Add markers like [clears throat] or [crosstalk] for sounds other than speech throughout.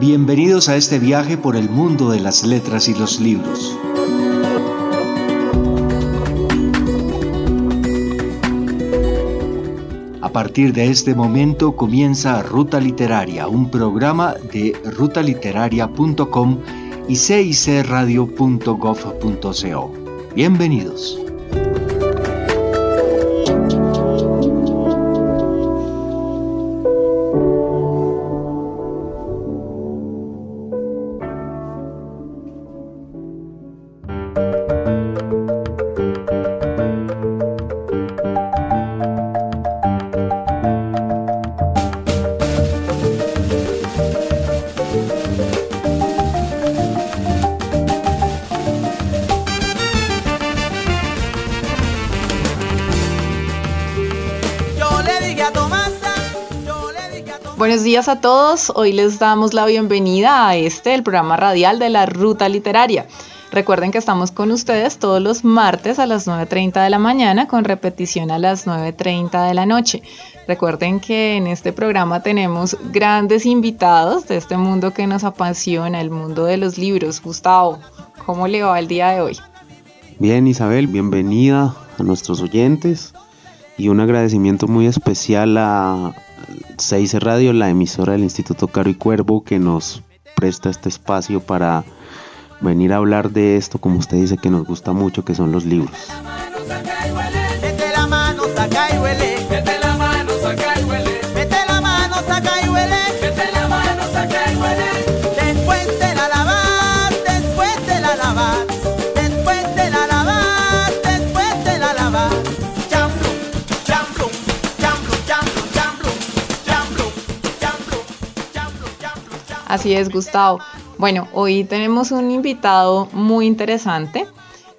Bienvenidos a este viaje por el mundo de las letras y los libros. A partir de este momento comienza Ruta Literaria, un programa de rutaliteraria.com y cicradio.gov.co. Bienvenidos. Buenos días a todos. Hoy les damos la bienvenida a este, el programa radial de la Ruta Literaria. Recuerden que estamos con ustedes todos los martes a las 9.30 de la mañana con repetición a las 9.30 de la noche. Recuerden que en este programa tenemos grandes invitados de este mundo que nos apasiona, el mundo de los libros. Gustavo, ¿cómo le va el día de hoy? Bien, Isabel, bienvenida a nuestros oyentes y un agradecimiento muy especial a, 6 Radio, la emisora del Instituto Caro y Cuervo, que nos presta este espacio para venir a hablar de esto, como usted dice, que nos gusta mucho, que son los libros. Así es, Gustavo. Bueno, hoy tenemos un invitado muy interesante.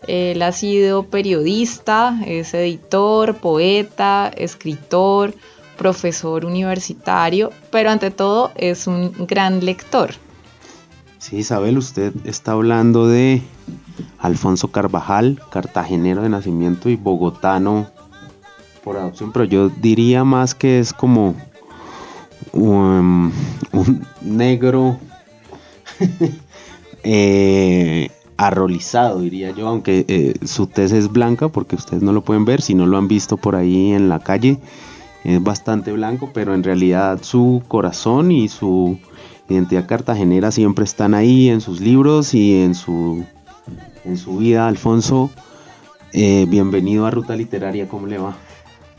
Él ha sido periodista, es editor, poeta, escritor, profesor universitario, pero ante todo es un gran lector. Sí, Isabel, usted está hablando de Alfonso Carvajal, cartagenero de nacimiento y bogotano por adopción, pero yo diría más que es como un, negro [laughs] eh, arrolizado, diría yo, aunque eh, su tez es blanca, porque ustedes no lo pueden ver, si no lo han visto por ahí en la calle, es bastante blanco, pero en realidad su corazón y su identidad cartagenera siempre están ahí en sus libros y en su, en su vida. Alfonso, eh, bienvenido a Ruta Literaria, ¿cómo le va?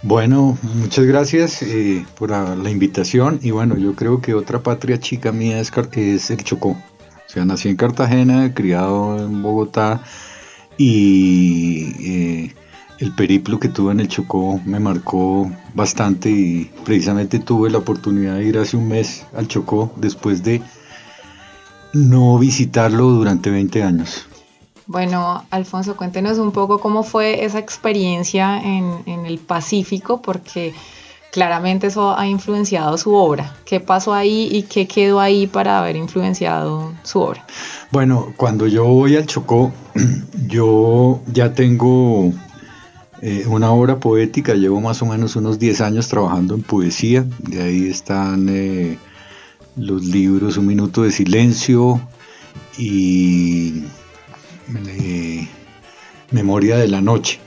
Bueno, muchas gracias eh, por la invitación y bueno, yo creo que otra patria chica mía es, es, el Chocó. O sea, nací en Cartagena, criado en Bogotá y eh, el periplo que tuve en el Chocó me marcó bastante y precisamente tuve la oportunidad de ir hace un mes al Chocó después de no visitarlo durante 20 años. Bueno, Alfonso, cuéntenos un poco cómo fue esa experiencia en, el Pacífico, porque claramente eso ha influenciado su obra. ¿Qué pasó ahí y qué quedó ahí para haber influenciado su obra? Bueno, cuando yo voy al Chocó, [clears throat] yo ya tengo eh, una obra poética, llevo más o menos unos 10 años trabajando en poesía, de ahí están eh, los libros Un Minuto de Silencio y Memoria de la Noche.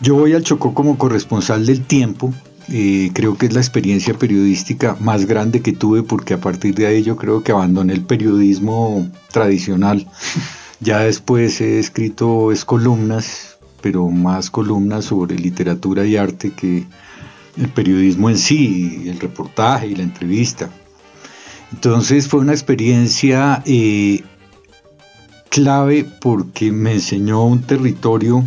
Yo voy al Chocó como corresponsal del tiempo. Eh, creo que es la experiencia periodística más grande que tuve porque a partir de ahí yo creo que abandoné el periodismo tradicional. [laughs] Ya después he escrito es columnas, pero más columnas sobre literatura y arte que el periodismo en sí, el reportaje y la entrevista. Entonces fue una experiencia eh, clave porque me enseñó un territorio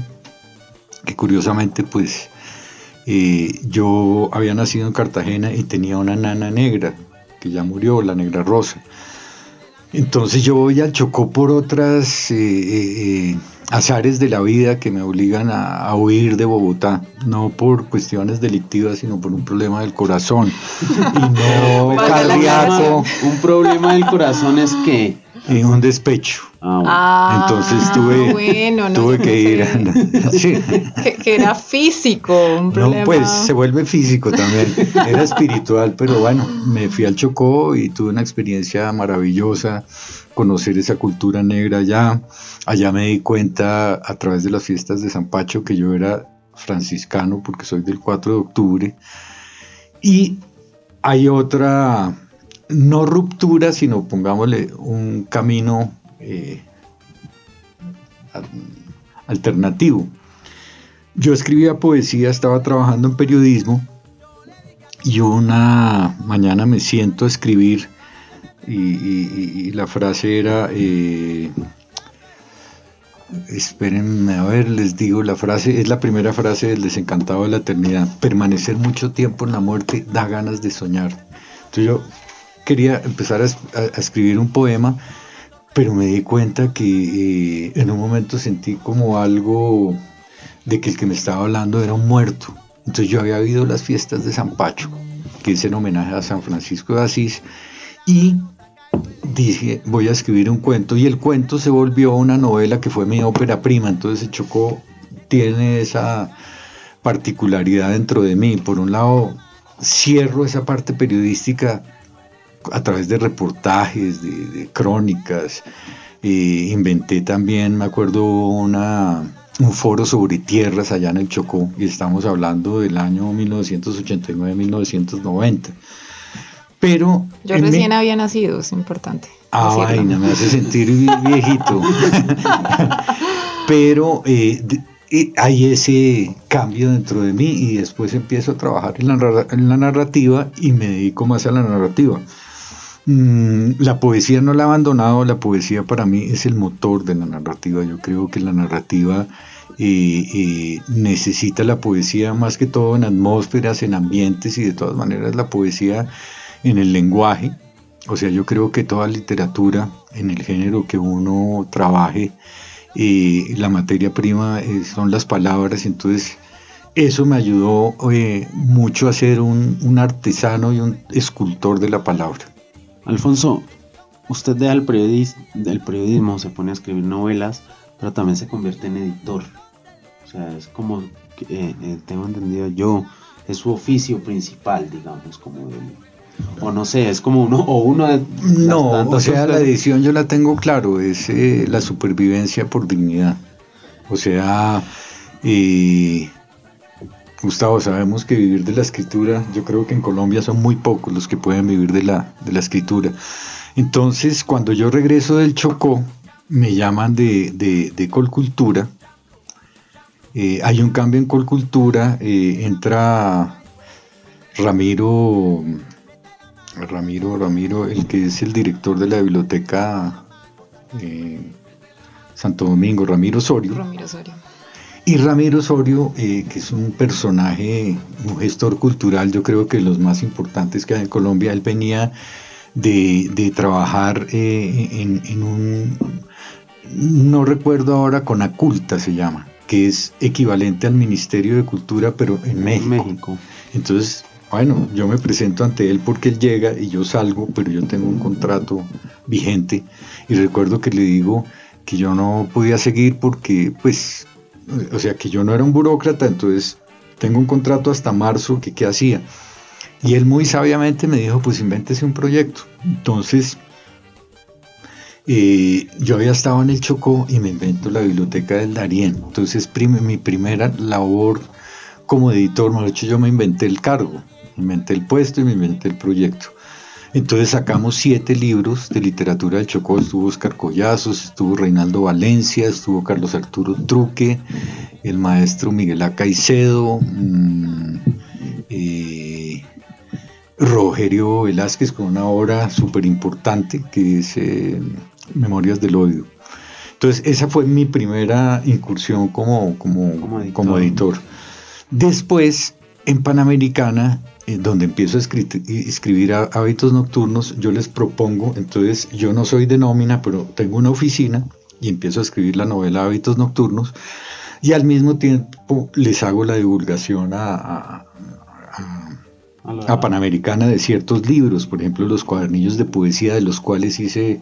que curiosamente pues eh, yo había nacido en Cartagena y tenía una nana negra que ya murió, la negra rosa. Entonces yo voy al Chocó por otras eh, eh, azares de la vida que me obligan a, huir de Bogotá, no por cuestiones delictivas, sino por un problema del corazón. y no [laughs] cardíaco. Un problema del corazón es que en un despecho. Ah, ah Entonces tuve, tuve que ir. [laughs] que, era físico, un problema. No, pues se vuelve físico también. Era espiritual, pero bueno, me fui al Chocó y tuve una experiencia maravillosa, conocer esa cultura negra allá. Allá me di cuenta a través de las fiestas de San Pacho que yo era franciscano porque soy del 4 de octubre. Y hay otra, no ruptura, sino pongámosle un camino eh, alternativo. Yo escribía poesía, estaba trabajando en periodismo y una mañana me siento a escribir y, la frase era, eh, espérenme a ver, les digo, la frase es la primera frase del desencantado de la eternidad, permanecer mucho tiempo en la muerte da ganas de soñar. Entonces yo quería empezar a escribir un poema pero me di cuenta que eh, en un momento sentí como algo de que el que me estaba hablando era un muerto. Entonces yo había habido las fiestas de San Pacho, que es en homenaje a San Francisco de Asís, y dije, voy a escribir un cuento, y el cuento se volvió una novela que fue mi ópera prima, entonces Chocó tiene esa particularidad dentro de mí. Por un lado, cierro esa parte periodística a través de reportajes, de, crónicas. inventé también, me acuerdo, una, un foro sobre tierras allá en el Chocó y estamos hablando del año 1989-1990. Pero... Yo recién había nacido, es importante. Ah, vaina, me hace sentir viejito. [laughs] Pero eh, hay ese cambio dentro de mí y después empiezo a trabajar en la, en la narrativa y me dedico más a la narrativa. Mm, la poesía no la he abandonado, la poesía para mí es el motor de la narrativa. Yo creo que la narrativa eh, eh, necesita la poesía más que todo en atmósferas, en ambientes y de todas maneras la poesía en el lenguaje. O sea, yo creo que toda literatura en el género que uno trabaje, eh, la materia prima son las palabras, entonces eso me ayudó mucho a ser un artesano y un escultor de la palabra. Alfonso, usted deja el, periodismo, se pone a escribir novelas, pero también se convierte en editor. O sea, es como, eh, eh, tengo entendido yo, es su oficio principal, digamos, como o no sé, es como uno o uno de No, o sea, la edición yo la tengo claro, es eh, la supervivencia por dignidad. O sea, Gustavo, sabemos que vivir de la escritura, yo creo que en Colombia son muy pocos los que pueden vivir de la, de la escritura. Entonces, cuando yo regreso del Chocó, me llaman de, de, Colcultura. Eh, hay un cambio en Colcultura, eh, entra Ramiro, Ramiro, Ramiro, el que es el director de la biblioteca eh, Santo Domingo, Ramiro Osorio. Ramiro Osorio y Ramiro Osorio, eh, que es un personaje, un gestor cultural, yo creo que los más importantes que hay en Colombia, él venía de, trabajar eh, en, un, no recuerdo ahora, con Aculta se llama, que es equivalente al Ministerio de Cultura, pero en México. México. Entonces, bueno, yo me presento ante él porque él llega y yo salgo, pero yo tengo un contrato vigente y recuerdo que le digo que yo no podía seguir porque pues o sea que yo no era un burócrata, entonces tengo un contrato hasta marzo, que qué hacía. Y él muy sabiamente me dijo, pues invéntese un proyecto. Entonces, eh, yo había estado en el Chocó y me invento la biblioteca del Darién. Entonces, mi primera labor como editor, mejor dicho, yo me inventé el cargo, me inventé el puesto y me inventé el proyecto. Entonces sacamos siete libros de literatura del Chocó, estuvo Oscar Collazos, estuvo Reinaldo Valencia, estuvo Carlos Arturo Truque, el maestro Miguel Acaicedo, mm, eh, Rogerio Velázquez con una obra súper importante que es eh, Memorias del Odio. Entonces esa fue mi primera incursión como, como editor. Después, en Panamericana, donde empiezo a escribir, hábitos nocturnos, yo les propongo, entonces yo no soy de nómina, pero tengo una oficina y empiezo a escribir la novela Hábitos Nocturnos y al mismo tiempo les hago la divulgación a, Panamericana de ciertos libros, por ejemplo los cuadernillos de poesía de los cuales hice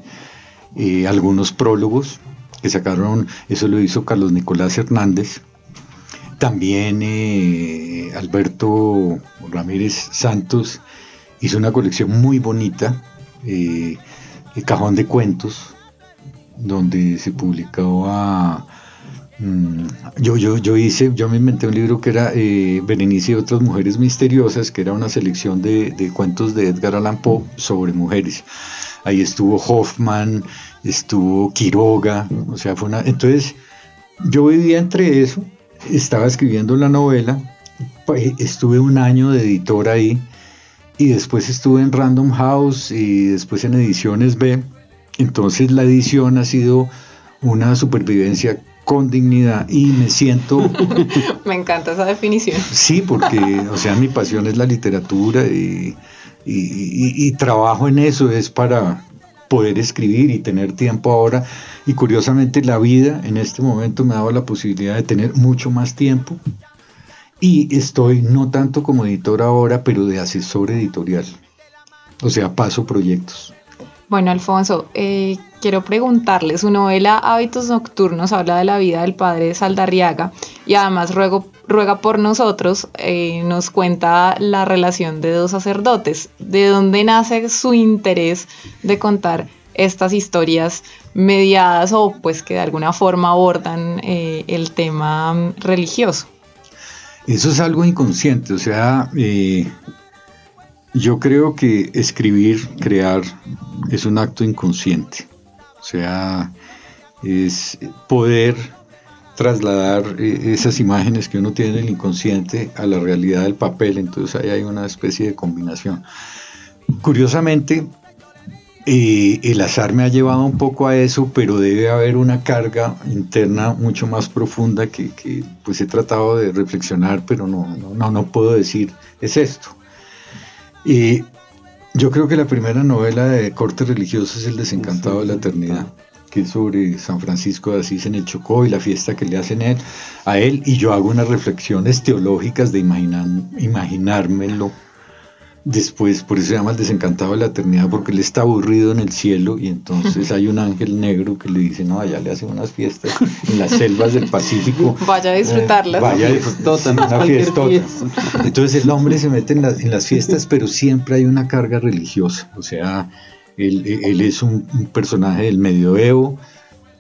eh, algunos prólogos que sacaron, eso lo hizo Carlos Nicolás Hernández. También eh, Alberto Ramírez Santos hizo una colección muy bonita, eh, Cajón de Cuentos, donde se publicaba Mm, yo, yo, yo hice, yo me inventé un libro que era eh, Berenice y otras mujeres misteriosas, que era una selección de, cuentos de Edgar Allan Poe sobre mujeres. Ahí estuvo Hoffman, estuvo Quiroga, o sea, fue una... Entonces, yo vivía entre eso, estaba escribiendo la novela, pues, estuve un año de editor ahí, y después estuve en Random House y después en Ediciones B. Entonces la edición ha sido una supervivencia con dignidad y me siento... [laughs] me encanta esa definición. Sí, porque, o sea, mi pasión es la literatura y, y, trabajo en eso, es para poder escribir y tener tiempo ahora. Y curiosamente la vida en este momento me ha dado la posibilidad de tener mucho más tiempo. Y estoy no tanto como editor ahora, pero de asesor editorial. O sea, paso proyectos. Bueno, Alfonso, eh, quiero preguntarle, su novela Hábitos Nocturnos habla de la vida del padre Saldarriaga y además ruega por nosotros, eh, nos cuenta la relación de dos sacerdotes. ¿De dónde nace su interés de contar estas historias mediadas o pues que de alguna forma abordan eh, el tema religioso? Eso es algo inconsciente, o sea, yo creo que escribir, crear, es un acto inconsciente. O sea, es poder trasladar eh, esas imágenes que uno tiene en el inconsciente a la realidad del papel. Entonces ahí hay una especie de combinación. Curiosamente, eh, el azar me ha llevado un poco a eso, pero debe haber una carga interna mucho más profunda que, pues he tratado de reflexionar, pero no, no, no puedo decir es esto. Y yo creo que la primera novela de corte religioso es El desencantado de la eternidad, que es sobre San Francisco de Asís en el Chocó y la fiesta que le hacen él, a él, y yo hago unas reflexiones teológicas de imaginar, imaginármelo Después, por eso se llama el desencantado de la eternidad, porque él está aburrido en el cielo y entonces [laughs] hay un ángel negro que le dice, no, allá le hacen unas fiestas en las selvas del Pacífico. [laughs] Vaya a disfrutarlas. vaya a disfrutar una fiesta. Entonces el hombre se mete en, en, las fiestas, pero siempre hay una carga religiosa. O sea, él, él es un, un personaje del medioevo,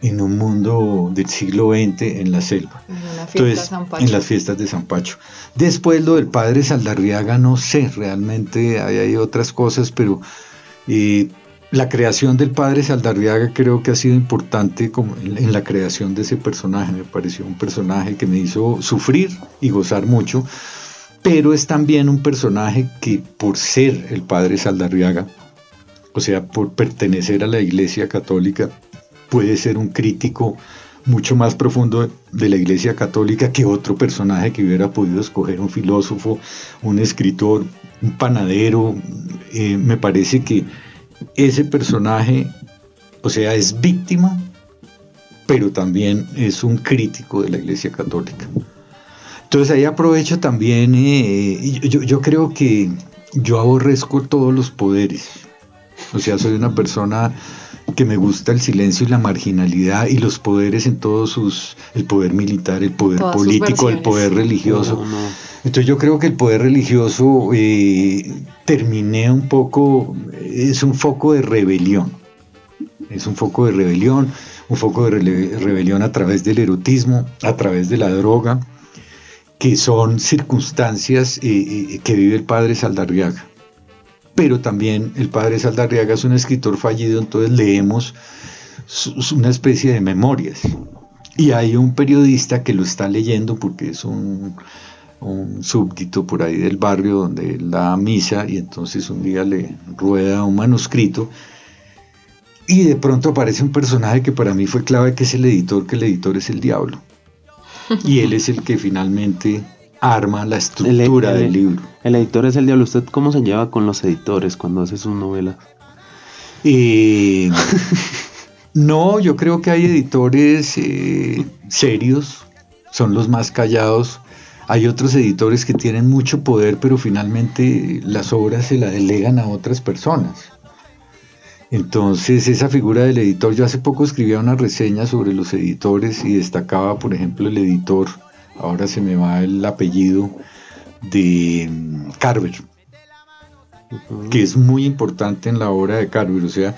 en un mundo del siglo XX en la selva. Entonces, en las fiestas de San Pacho. Después lo del padre Saldarriaga, no sé, realmente hay, otras cosas, pero eh, la creación del padre Saldarriaga creo que ha sido importante como en, la creación de ese personaje. Me pareció un personaje que me hizo sufrir y gozar mucho, pero es también un personaje que por ser el padre Saldarriaga, o sea, por pertenecer a la Iglesia Católica, puede ser un crítico mucho más profundo de la Iglesia Católica que otro personaje que hubiera podido escoger, un filósofo, un escritor, un panadero. Eh, me parece que ese personaje, o sea, es víctima, pero también es un crítico de la Iglesia Católica. Entonces ahí aprovecho también, eh, yo, yo creo que yo aborrezco todos los poderes. O sea, soy una persona que me gusta el silencio y la marginalidad y los poderes en todos sus, el poder militar, el poder político, el poder religioso. Entonces yo creo que el poder religioso eh, terminé un poco, es un foco de rebelión, es un foco de rebelión, un foco de rebelión a través del erotismo, a través de la droga, que son circunstancias eh, eh, que vive el padre Saldarriaga pero también el padre Saldarriaga es un escritor fallido, entonces leemos una especie de memorias. Y hay un periodista que lo está leyendo porque es un, súbdito por ahí del barrio donde él da misa y entonces un día le rueda un manuscrito y de pronto aparece un personaje que para mí fue clave, que es el editor, que el editor es el diablo. Y él es el que finalmente arma la estructura del libro. El editor es el diablo. ¿Usted cómo se lleva con los editores cuando hace sus novelas? no, yo creo que hay editores eh, serios, son los más callados. Hay otros editores que tienen mucho poder, pero finalmente las obras se las delegan a otras personas. Entonces esa figura del editor, yo hace poco escribía una reseña sobre los editores y destacaba, por ejemplo, el editor, ahora se me va el apellido, de mm, Carver, que es muy importante en la obra de Carver, o sea,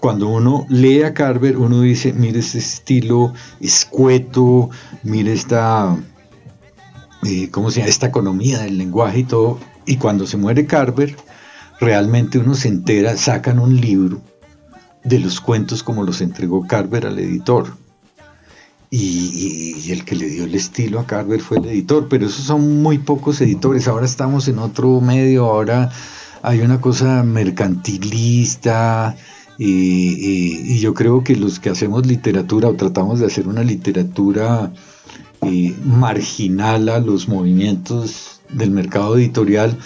cuando uno lee a Carver, uno dice, mire este estilo escueto, mire esta, eh, ¿cómo se llama? Esta economía del lenguaje y todo. Y cuando se muere Carver, realmente uno se entera, sacan un libro de los cuentos como los entregó Carver al editor. Y, el que le dio el estilo a Carver fue el editor, pero esos son muy pocos editores. Ahora estamos en otro medio, ahora hay una cosa mercantilista. Y, yo creo que los que hacemos literatura o tratamos de hacer una literatura eh, marginal a los movimientos del mercado editorial,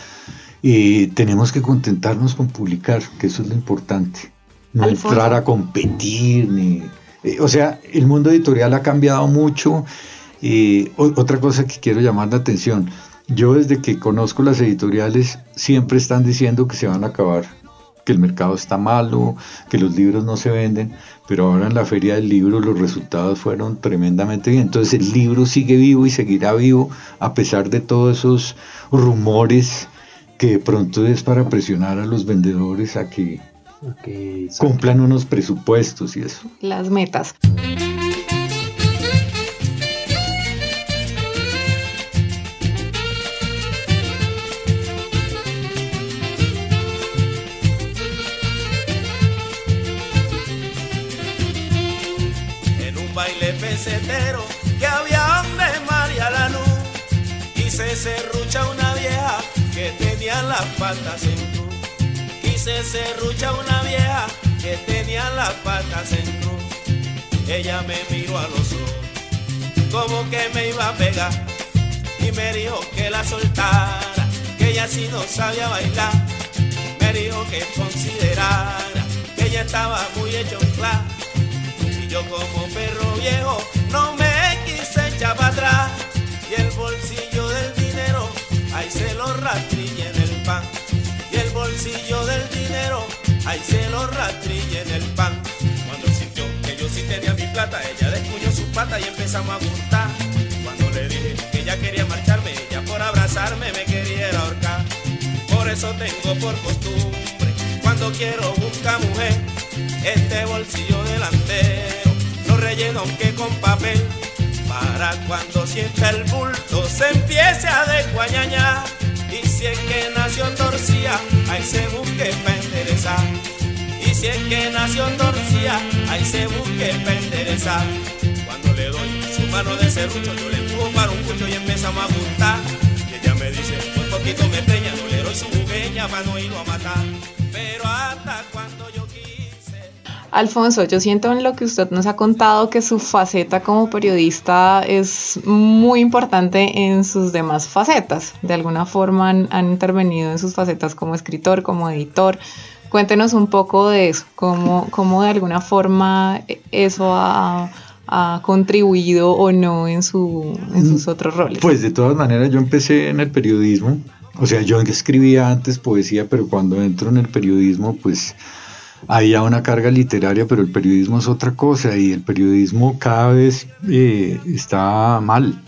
y tenemos que contentarnos con publicar, que eso es lo importante. No entrar a competir, ni... Eh, o sea, el mundo editorial ha cambiado mucho. y otra cosa que quiero llamar la atención, yo desde que conozco las editoriales siempre están diciendo que se van a acabar, que el mercado está malo, que los libros no se venden, pero ahora en la feria del libro los resultados fueron tremendamente bien. Entonces el libro sigue vivo y seguirá vivo a pesar de todos esos rumores que de pronto es para presionar a los vendedores a que cumplan unos presupuestos y eso. Las metas. En un baile pesetero que había de María la luz y se serrucha una vieja que tenía las patas en cruz. Se serrucha una vieja que tenía las patas en cruz. Ella me miró a los ojos, como que me iba a pegar. Y me dijo que la soltara, que ella sí no sabía bailar. Me dijo que considerara que ella estaba muy un Y yo como perro viejo no me quise echar para atrás. Y el bolsillo del ahí se lo rastrilla ahí se lo rastrilla en el pan. Cuando sintió que yo sí tenía mi plata, ella descuñó su pata y empezamos a gustar. Cuando le dije que ella quería marcharme, ella por abrazarme me quería ahorcar. Por eso tengo por costumbre, cuando quiero buscar mujer, este bolsillo delantero, lo relleno aunque con papel para cuando sienta el bulto se empiece a desguañañar. Si es que nació torcida, ahí se busque para enderezar. Y si es que nació torcida, ahí se busque para enderezar. Cuando le doy su mano de serrucho, yo le empujo para un cucho y empezamos a apuntar. Y ella me dice, un poquito me preña, no le doy su bugueña para no irlo a matar. Pero hasta cuando Alfonso, yo siento en lo que usted nos ha contado que su faceta como periodista es muy importante en sus demás facetas. De alguna forma han, intervenido en sus facetas como escritor, como editor. Cuéntenos un poco de eso, cómo, cómo de alguna forma eso ha, contribuido o no en, su, en sus otros roles. Pues de todas maneras yo empecé en el periodismo, o sea, yo escribía antes poesía, pero cuando entro en el periodismo, pues había una carga literaria, pero el periodismo es otra cosa y el periodismo cada vez eh, está mal.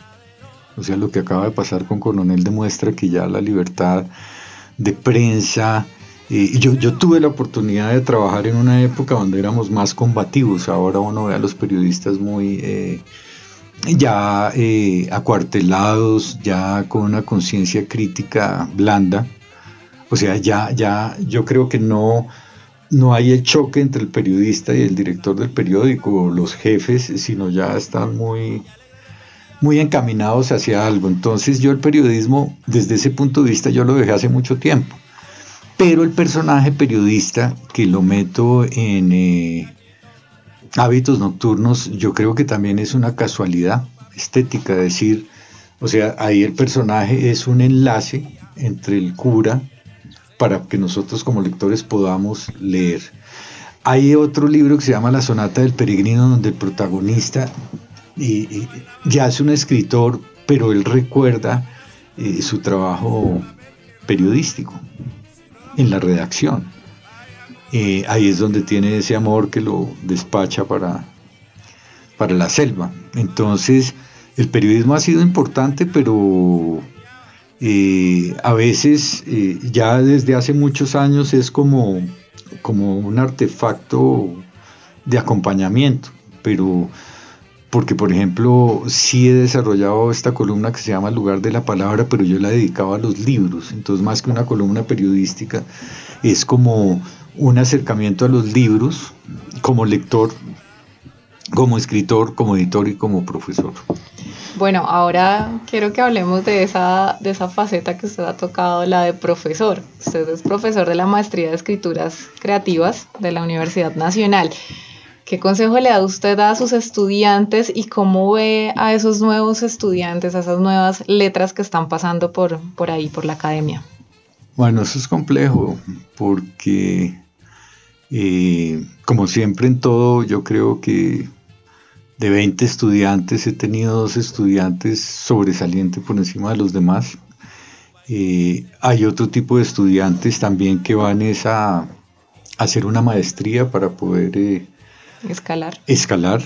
O sea, lo que acaba de pasar con Coronel demuestra que ya la libertad de prensa... Eh, yo, yo tuve la oportunidad de trabajar en una época donde éramos más combativos. Ahora uno ve a los periodistas muy... Eh, ya acuartelados, ya con una conciencia crítica blanda. O sea, ya, ya, yo creo que no, no hay el choque entre el periodista y el director del periódico, los jefes, sino ya están muy, muy encaminados hacia algo. Entonces yo el periodismo, desde ese punto de vista, yo lo dejé hace mucho tiempo. Pero el personaje periodista, que lo meto en eh, hábitos nocturnos, yo creo que también es una casualidad estética, decir, o sea, ahí el personaje es un enlace entre el cura para que nosotros como lectores podamos leer. Hay otro libro que se llama La Sonata del Peregrino, donde el protagonista ya es un escritor, pero él recuerda eh, su trabajo periodístico en la redacción. eh, ahí es donde tiene ese amor que lo despacha para, para la selva. Entonces, el periodismo ha sido importante, pero eh, a veces, eh, ya desde hace muchos años, es como, como un artefacto de acompañamiento, pero porque por ejemplo sí he desarrollado esta columna que se llama Lugar de la Palabra, pero yo la dedicaba a los libros, entonces más que una columna periodística, es como un acercamiento a los libros como lector, como escritor, como editor y como profesor. Bueno, ahora quiero que hablemos de esa, de esa faceta que usted ha tocado, la de profesor. Usted es profesor de la Maestría de Escrituras Creativas de la Universidad Nacional. ¿Qué consejo le da usted a sus estudiantes y cómo ve a esos nuevos estudiantes, a esas nuevas letras que están pasando por, por ahí, por la academia? Bueno, eso es complejo porque eh, como siempre en todo, yo creo que de 20 estudiantes he tenido dos estudiantes sobresalientes por encima de los demás. Eh, hay otro tipo de estudiantes también que van a, hacer una maestría para poder eh, escalar. escalar.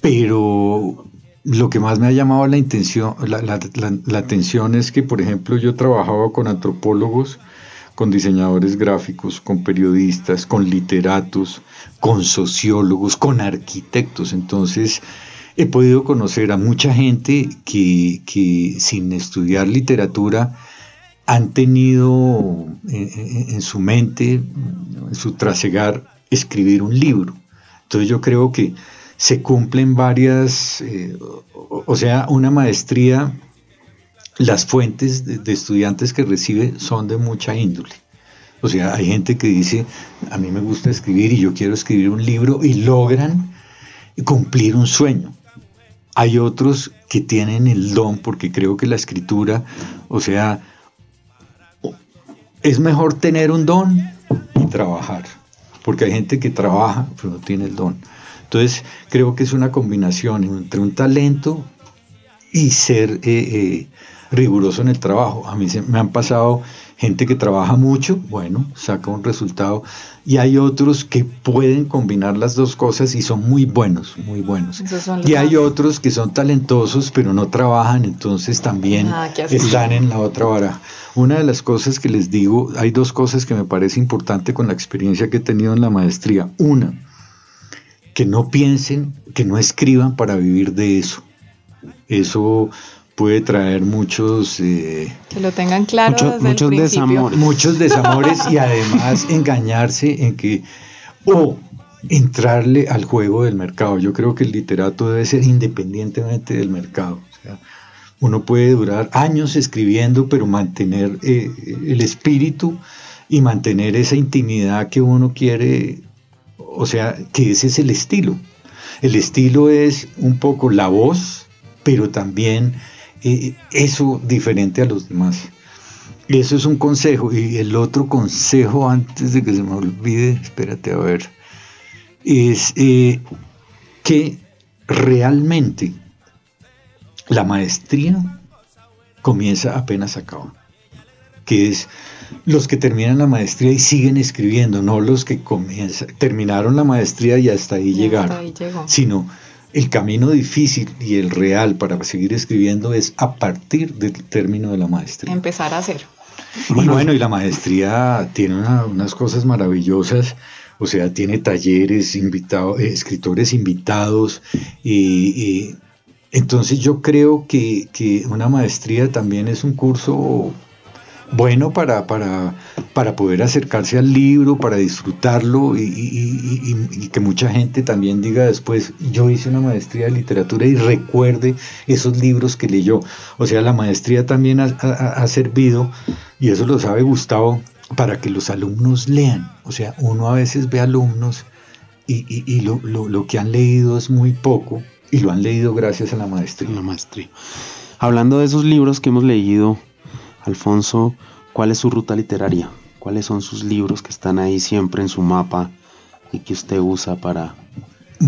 pero lo que más me ha llamado la, intención, la atención es que, por ejemplo, yo trabajaba con antropólogos con diseñadores gráficos, con periodistas, con literatos, con sociólogos, con arquitectos. Entonces he podido conocer a mucha gente que, sin estudiar literatura han tenido en, su mente, en su trasegar, escribir un libro. Entonces yo creo que se cumplen varias, eh, o sea, una maestría las fuentes de, estudiantes que recibe son de mucha índole. O sea, hay gente que dice, a mí me gusta escribir y yo quiero escribir un libro y logran cumplir un sueño. Hay otros que tienen el don, porque creo que la escritura, o sea, es mejor tener un don y trabajar, porque hay gente que trabaja pero no tiene el don. Entonces, creo que es una combinación entre un talento y ser eh, eh, riguroso en el trabajo. A mí se, me han pasado gente que trabaja mucho, bueno, saca un resultado, y hay otros que pueden combinar las dos cosas y son muy buenos, muy buenos. Y hay otros que son talentosos pero no trabajan, entonces también ah, están en la otra vara. Una de las cosas que les digo, hay dos cosas que me parece importante con la experiencia que he tenido en la maestría. Una, que no piensen, que no escriban para vivir de eso. Eso puede traer muchos... Eh, que lo tengan claro. muchos desamores. Muchos desamores y además [laughs] engañarse en que... O entrarle al juego del mercado. Yo creo que el literato debe ser independientemente del mercado. uno puede durar años escribiendo, pero mantener eh, el espíritu y mantener esa intimidad que uno quiere, o sea, que ese es el estilo. El estilo es un poco la voz, pero también eso diferente a los demás. Y eso es un consejo. Y el otro consejo, antes de que se me olvide, espérate a ver, es eh, que realmente la maestría comienza apenas acaba. Que es los que terminan la maestría y siguen escribiendo, no los que comienzan, terminaron la maestría y hasta ahí llegaron, sino el camino difícil y el real para seguir escribiendo es a partir del término de la maestría. Empezar a hacer. Y bueno, y la maestría tiene unas cosas maravillosas, o sea, tiene talleres, eh, escritores invitados, y, entonces yo creo que, que una maestría también es un curso bueno para, para, para poder acercarse al libro, para disfrutarlo y, que mucha gente también diga después, yo hice una maestría de literatura y recuerde esos libros que leyó. O sea, la maestría también ha, servido, y eso lo sabe Gustavo, para que los alumnos lean. O sea, uno a veces ve alumnos y, lo, lo, que han leído es muy poco y lo han leído gracias a la maestría. La maestría. Hablando de esos libros que hemos leído, Alfonso, ¿cuál es su ruta literaria? ¿Cuáles son sus libros que están ahí siempre en su mapa y que usted usa para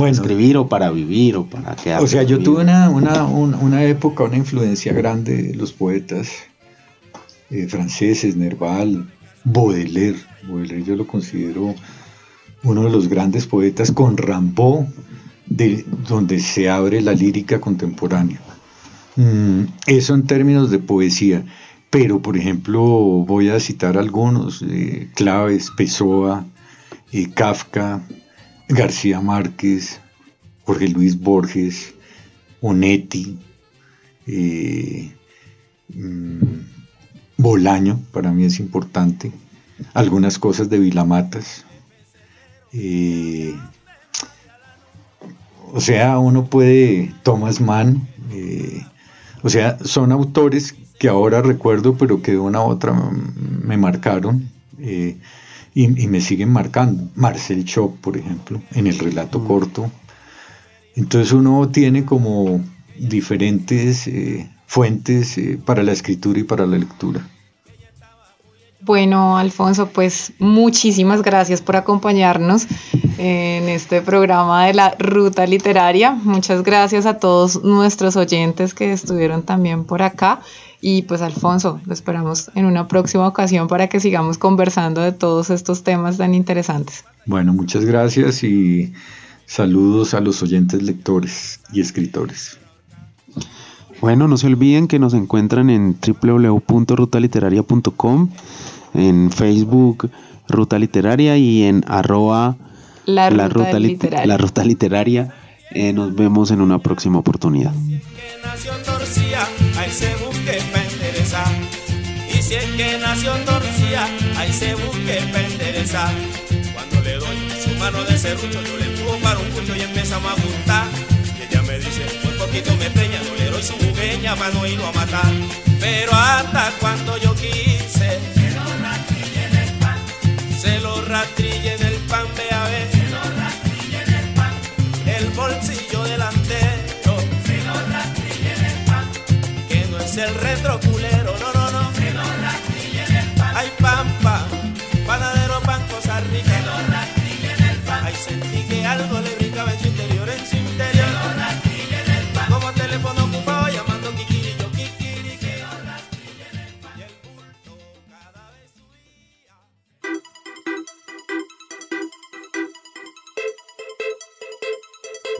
escribir o para vivir o para quedar? O sea, yo tuve una, una, época, una influencia grande de los poetas eh, franceses, Nerval, Baudelaire. Baudelaire yo lo considero uno de los grandes poetas con Rambaud, de donde se abre la lírica contemporánea. Mm, eso en términos de poesía. Pero, por ejemplo, voy a citar algunos, eh, Claves, Pessoa, eh, Kafka, García Márquez, Jorge Luis Borges, Onetti, eh, mm, Bolaño, para mí es importante, algunas cosas de Vilamatas. o sea, uno puede, Thomas Mann, o sea, son autores que ahora recuerdo, pero que de una u otra me marcaron eh, y, me siguen marcando. Marcel Chop, por ejemplo, en el relato mm. corto. Entonces uno tiene como diferentes eh, fuentes eh, para la escritura y para la lectura. Bueno, Alfonso, pues muchísimas gracias por acompañarnos en este programa de la Ruta Literaria. Muchas gracias a todos nuestros oyentes que estuvieron también por acá. Y pues Alfonso, lo esperamos en una próxima ocasión para que sigamos conversando de todos estos temas tan interesantes. Bueno, muchas gracias y saludos a los oyentes lectores y escritores. Bueno, no se olviden que nos encuentran en www.rutaliteraria.com, en Facebook Ruta Literaria y en arroba la ruta, literaria. La ruta literaria. Eh, nos vemos en una próxima oportunidad. Y si es que nació torcida, ahí se busque para Cuando le doy su mano de serrucho, yo le empujo para un cucho y empezamos a juntar. Y ella me dice, muy poquito me peña, no le doy su jugueña para no irlo a matar. Pero hasta cuando yo quise, se lo rastrille el pan. Se lo rastrille pan, panadero, pan, cosas ricas. Se lo rastrille en el pan. Ay, sentí que algo le brincaba en su interior, en su interior. Se lo en el pan. Como teléfono ocupado llamando Kikiri, Kikiri, que lo rastrille en el pan. Y el bulto cada vez subía.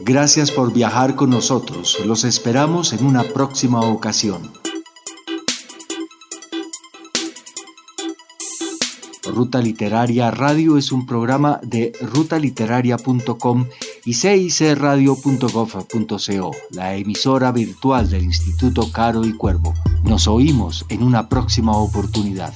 Gracias por viajar con nosotros. Los esperamos en una próxima ocasión. Ruta Literaria Radio es un programa de rutaliteraria.com y cicradio.gov.co, la emisora virtual del Instituto Caro y Cuervo. Nos oímos en una próxima oportunidad.